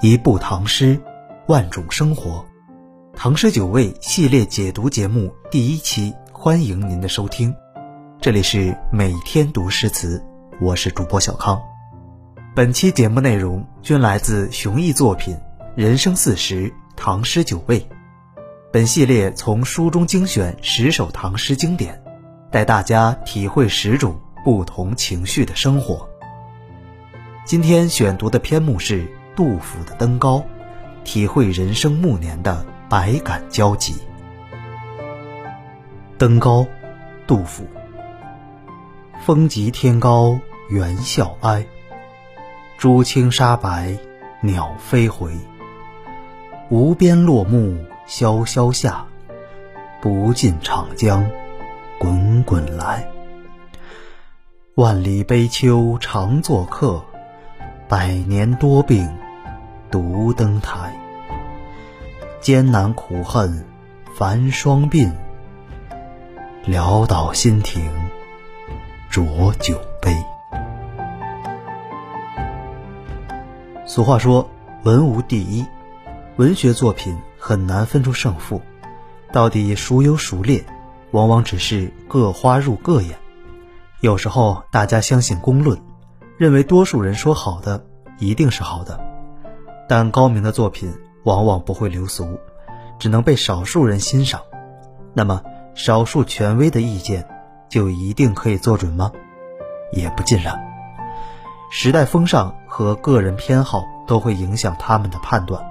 一部唐诗，万种生活。唐诗九味系列解读节目第一期，欢迎您的收听。这里是每天读诗词，我是主播小康。本期节目内容均来自熊毅作品《人生四时·唐诗九味》。本系列从书中精选十首唐诗经典，带大家体会十种不同情绪的生活。今天选读的篇目是杜甫的《登高》，体会人生暮年的。百感交集。登高，杜甫。风急天高猿啸哀，渚清沙白鸟飞回。无边落木萧萧下，不尽长江滚滚来。万里悲秋常作客，百年多病独登台。艰难苦恨繁霜鬓，潦倒新停浊酒杯。俗话说，文无第一，文学作品很难分出胜负，到底孰优孰劣，往往只是各花入各眼。有时候大家相信公论，认为多数人说好的一定是好的，但高明的作品。往往不会流俗，只能被少数人欣赏。那么，少数权威的意见就一定可以做准吗？也不尽然。时代风尚和个人偏好都会影响他们的判断。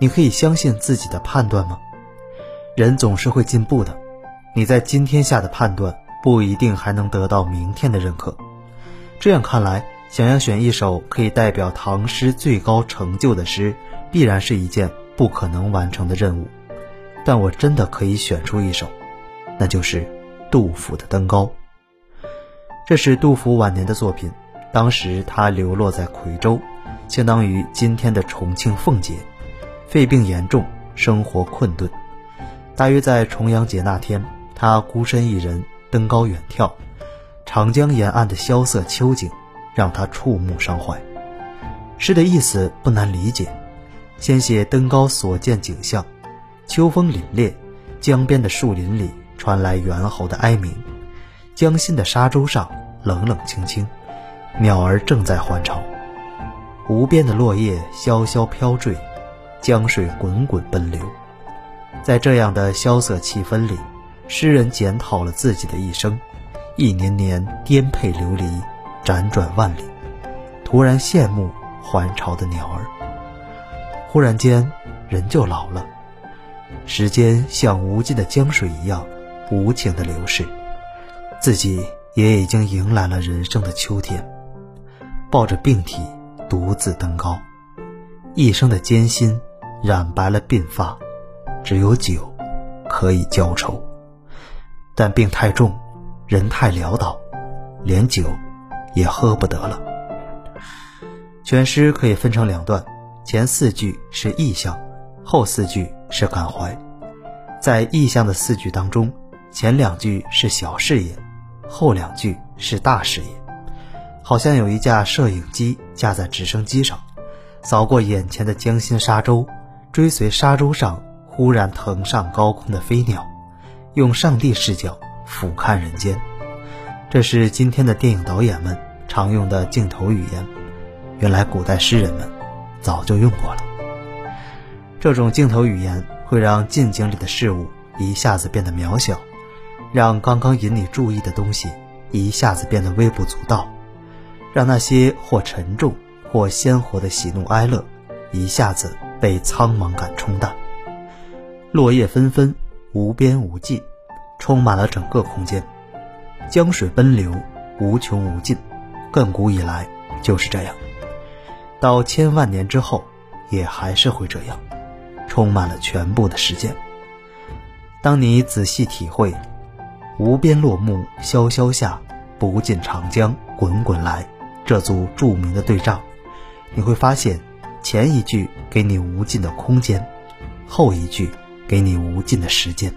你可以相信自己的判断吗？人总是会进步的。你在今天下的判断，不一定还能得到明天的认可。这样看来，想要选一首可以代表唐诗最高成就的诗。必然是一件不可能完成的任务，但我真的可以选出一首，那就是杜甫的《登高》。这是杜甫晚年的作品，当时他流落在夔州，相当于今天的重庆奉节，肺病严重，生活困顿。大约在重阳节那天，他孤身一人登高远眺，长江沿岸的萧瑟秋景，让他触目伤怀。诗的意思不难理解。先写登高所见景象，秋风凛冽，江边的树林里传来猿猴的哀鸣，江心的沙洲上冷冷清清，鸟儿正在欢唱，无边的落叶萧萧飘坠，江水滚滚奔流，在这样的萧瑟气氛里，诗人检讨了自己的一生，一年年颠沛流离，辗转万里，突然羡慕还巢的鸟儿。忽然间，人就老了。时间像无尽的江水一样无情的流逝，自己也已经迎来了人生的秋天。抱着病体，独自登高，一生的艰辛染白了鬓发，只有酒可以浇愁。但病太重，人太潦倒，连酒也喝不得了。全诗可以分成两段。前四句是意象，后四句是感怀。在意象的四句当中，前两句是小事业，后两句是大事业。好像有一架摄影机架在直升机上，扫过眼前的江心沙洲，追随沙洲上忽然腾上高空的飞鸟，用上帝视角俯瞰人间。这是今天的电影导演们常用的镜头语言。原来古代诗人们。早就用过了。这种镜头语言会让近景里的事物一下子变得渺小，让刚刚引你注意的东西一下子变得微不足道，让那些或沉重或鲜活的喜怒哀乐一下子被苍茫感冲淡。落叶纷纷，无边无际，充满了整个空间。江水奔流，无穷无尽，亘古以来就是这样。到千万年之后，也还是会这样，充满了全部的时间。当你仔细体会“无边落木萧萧下，不尽长江滚滚来”这组著名的对仗，你会发现，前一句给你无尽的空间，后一句给你无尽的时间。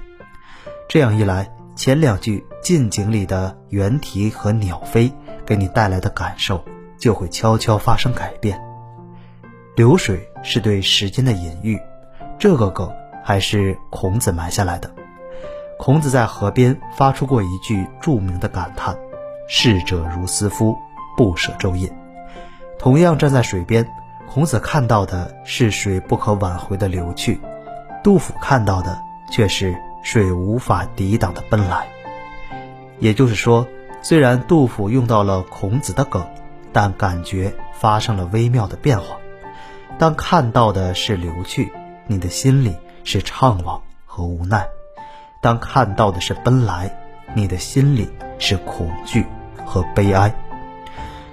这样一来，前两句近景里的猿啼和鸟飞给你带来的感受，就会悄悄发生改变。流水是对时间的隐喻，这个梗还是孔子埋下来的。孔子在河边发出过一句著名的感叹：“逝者如斯夫，不舍昼夜。”同样站在水边，孔子看到的是水不可挽回的流去，杜甫看到的却是水无法抵挡的奔来。也就是说，虽然杜甫用到了孔子的梗，但感觉发生了微妙的变化。当看到的是流去，你的心里是怅惘和无奈；当看到的是奔来，你的心里是恐惧和悲哀。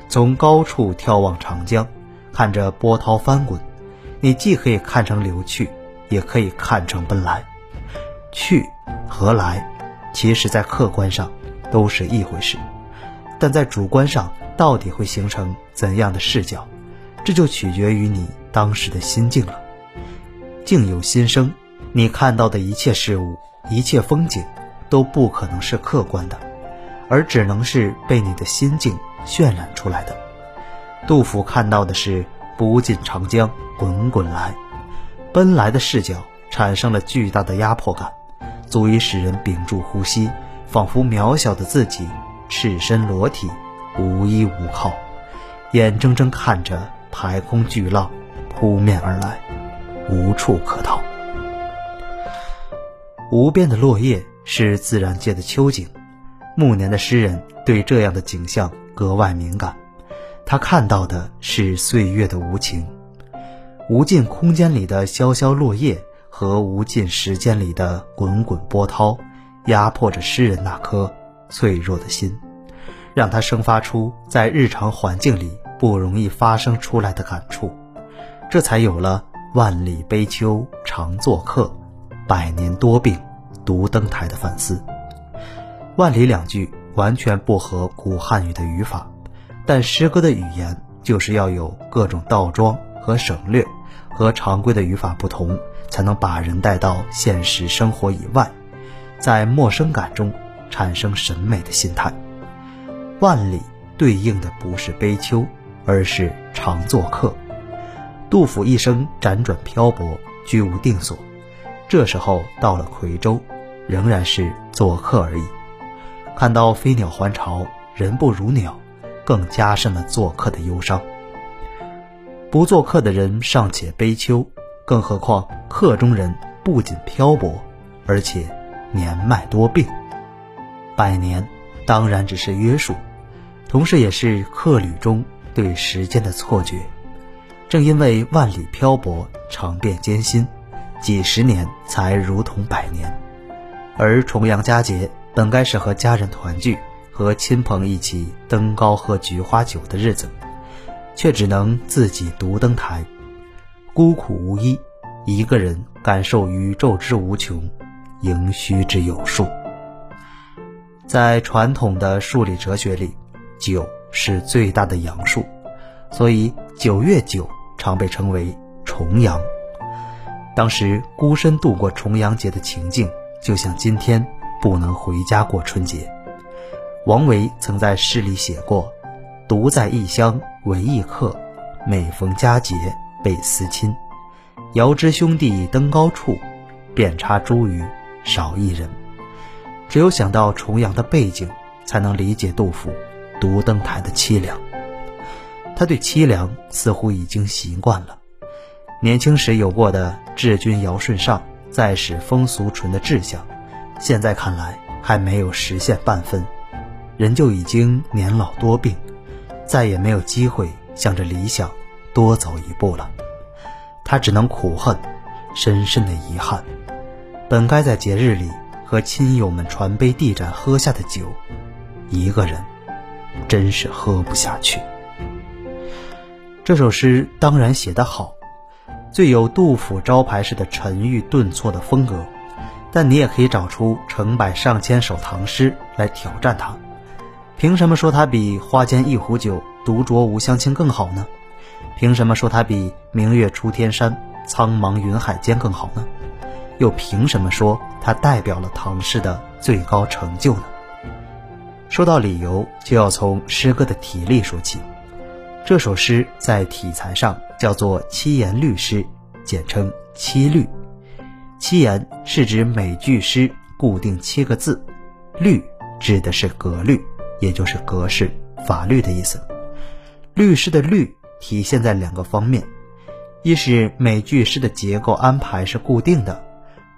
从高处眺望长江，看着波涛翻滚，你既可以看成流去，也可以看成奔来。去和来，其实在客观上都是一回事，但在主观上到底会形成怎样的视角，这就取决于你当时的心境了。境由心生，你看到的一切事物、一切风景，都不可能是客观的，而只能是被你的心境。渲染出来的，杜甫看到的是不尽长江滚滚来，奔来的视角产生了巨大的压迫感，足以使人屏住呼吸，仿佛渺小的自己赤身裸体，无依无靠，眼睁睁看着排空巨浪扑面而来，无处可逃。无边的落叶是自然界的秋景，暮年的诗人对这样的景象。格外敏感，他看到的是岁月的无情，无尽空间里的萧萧落叶和无尽时间里的滚滚波涛，压迫着诗人那颗脆弱的心，让他生发出在日常环境里不容易发生出来的感触，这才有了“万里悲秋常作客，百年多病独登台”的反思。万里两句。完全不合古汉语的语法，但诗歌的语言就是要有各种倒装和省略，和常规的语法不同，才能把人带到现实生活以外，在陌生感中产生审美的心态。万里对应的不是悲秋，而是常作客。杜甫一生辗转漂泊，居无定所，这时候到了夔州，仍然是做客而已。看到飞鸟还巢，人不如鸟，更加深了做客的忧伤。不做客的人尚且悲秋，更何况客中人不仅漂泊，而且年迈多病。百年当然只是约束，同时也是客旅中对时间的错觉。正因为万里漂泊，尝遍艰辛，几十年才如同百年。而重阳佳节。本该是和家人团聚、和亲朋一起登高喝菊花酒的日子，却只能自己独登台，孤苦无依，一个人感受宇宙之无穷，盈虚之有数。在传统的数理哲学里，九是最大的阳数，所以九月九常被称为重阳。当时孤身度过重阳节的情境，就像今天。不能回家过春节。王维曾在诗里写过：“独在异乡为异客，每逢佳节倍思亲。遥知兄弟登高处，遍插茱萸少一人。”只有想到重阳的背景，才能理解杜甫独登台的凄凉。他对凄凉似乎已经习惯了。年轻时有过的“治君尧舜上，再使风俗淳”的志向。现在看来还没有实现半分，人就已经年老多病，再也没有机会向着理想多走一步了。他只能苦恨，深深的遗憾。本该在节日里和亲友们传杯递盏喝下的酒，一个人真是喝不下去。这首诗当然写得好，最有杜甫招牌式的沉郁顿挫的风格。但你也可以找出成百上千首唐诗来挑战它，凭什么说它比“花间一壶酒，独酌无相亲”更好呢？凭什么说它比“明月出天山，苍茫云海间”更好呢？又凭什么说它代表了唐诗的最高成就呢？说到理由，就要从诗歌的体例说起。这首诗在体裁上叫做七言律诗，简称七律。七言是指每句诗固定七个字，律指的是格律，也就是格式、法律的意思。律诗的律体现在两个方面：一是每句诗的结构安排是固定的；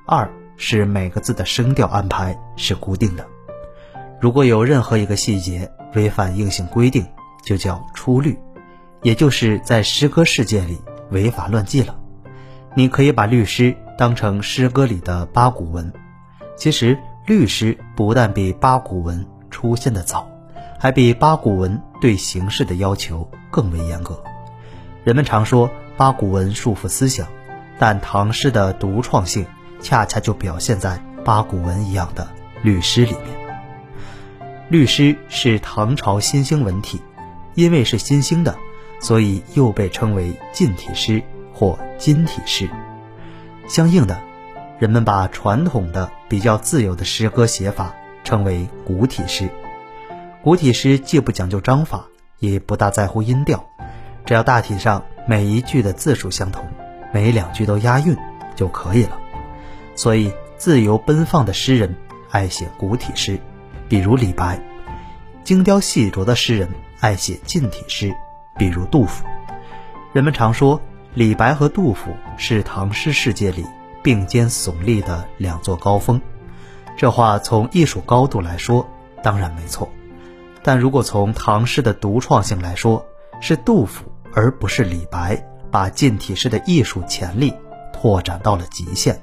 二是每个字的声调安排是固定的。如果有任何一个细节违反硬性规定，就叫出律，也就是在诗歌世界里违法乱纪了。你可以把律诗当成诗歌里的八股文，其实律诗不但比八股文出现的早，还比八股文对形式的要求更为严格。人们常说八股文束缚思想，但唐诗的独创性恰恰就表现在八股文一样的律诗里面。律诗是唐朝新兴文体，因为是新兴的，所以又被称为近体诗或今体诗。相应的，人们把传统的比较自由的诗歌写法称为古体诗。古体诗既不讲究章法，也不大在乎音调，只要大体上每一句的字数相同，每两句都押韵就可以了。所以，自由奔放的诗人爱写古体诗。比如李白，精雕细琢的诗人爱写近体诗，比如杜甫。人们常说李白和杜甫是唐诗世界里并肩耸立的两座高峰，这话从艺术高度来说当然没错，但如果从唐诗的独创性来说，是杜甫而不是李白把近体诗的艺术潜力拓展到了极限，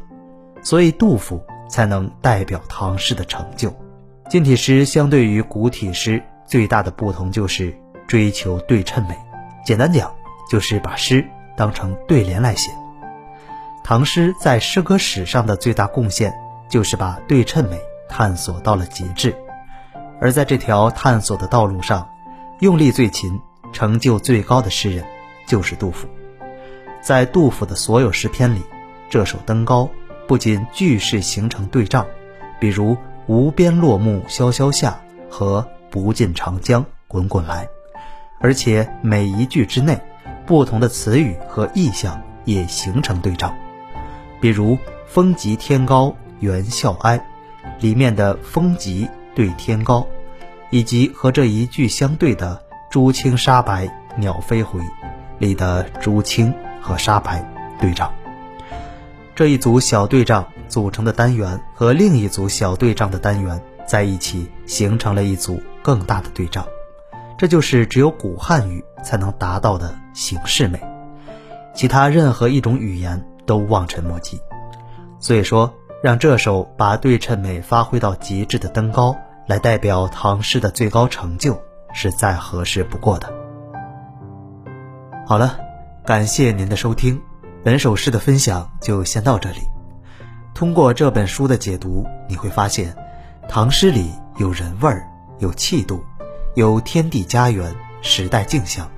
所以杜甫才能代表唐诗的成就。近体诗相对于古体诗最大的不同就是追求对称美，简单讲就是把诗当成对联来写。唐诗在诗歌史上的最大贡献就是把对称美探索到了极致，而在这条探索的道路上，用力最勤、成就最高的诗人就是杜甫。在杜甫的所有诗篇里，这首《登高》不仅句式形成对仗，比如。无边落木萧萧下，和不尽长江滚滚来。而且每一句之内，不同的词语和意象也形成对仗。比如“风急天高猿啸哀”，里面的“风急”对天高，以及和这一句相对的“朱青沙白鸟飞回”里的“朱青”和“沙白”对仗。这一组小对仗。组成的单元和另一组小对仗的单元在一起，形成了一组更大的对仗，这就是只有古汉语才能达到的形式美，其他任何一种语言都望尘莫及。所以说，让这首把对称美发挥到极致的《登高》来代表唐诗的最高成就，是再合适不过的。好了，感谢您的收听，本首诗的分享就先到这里。通过这本书的解读，你会发现，唐诗里有人味儿，有气度，有天地家园、时代镜像。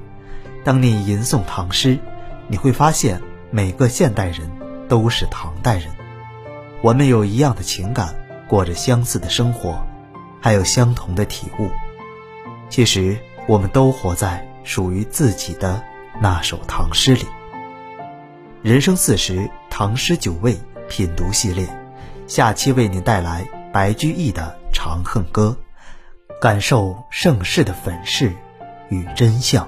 当你吟诵唐诗，你会发现每个现代人都是唐代人，我们有一样的情感，过着相似的生活，还有相同的体悟。其实，我们都活在属于自己的那首唐诗里。人生四十，唐诗九味。品读系列，下期为您带来白居易的《长恨歌》，感受盛世的粉饰与真相。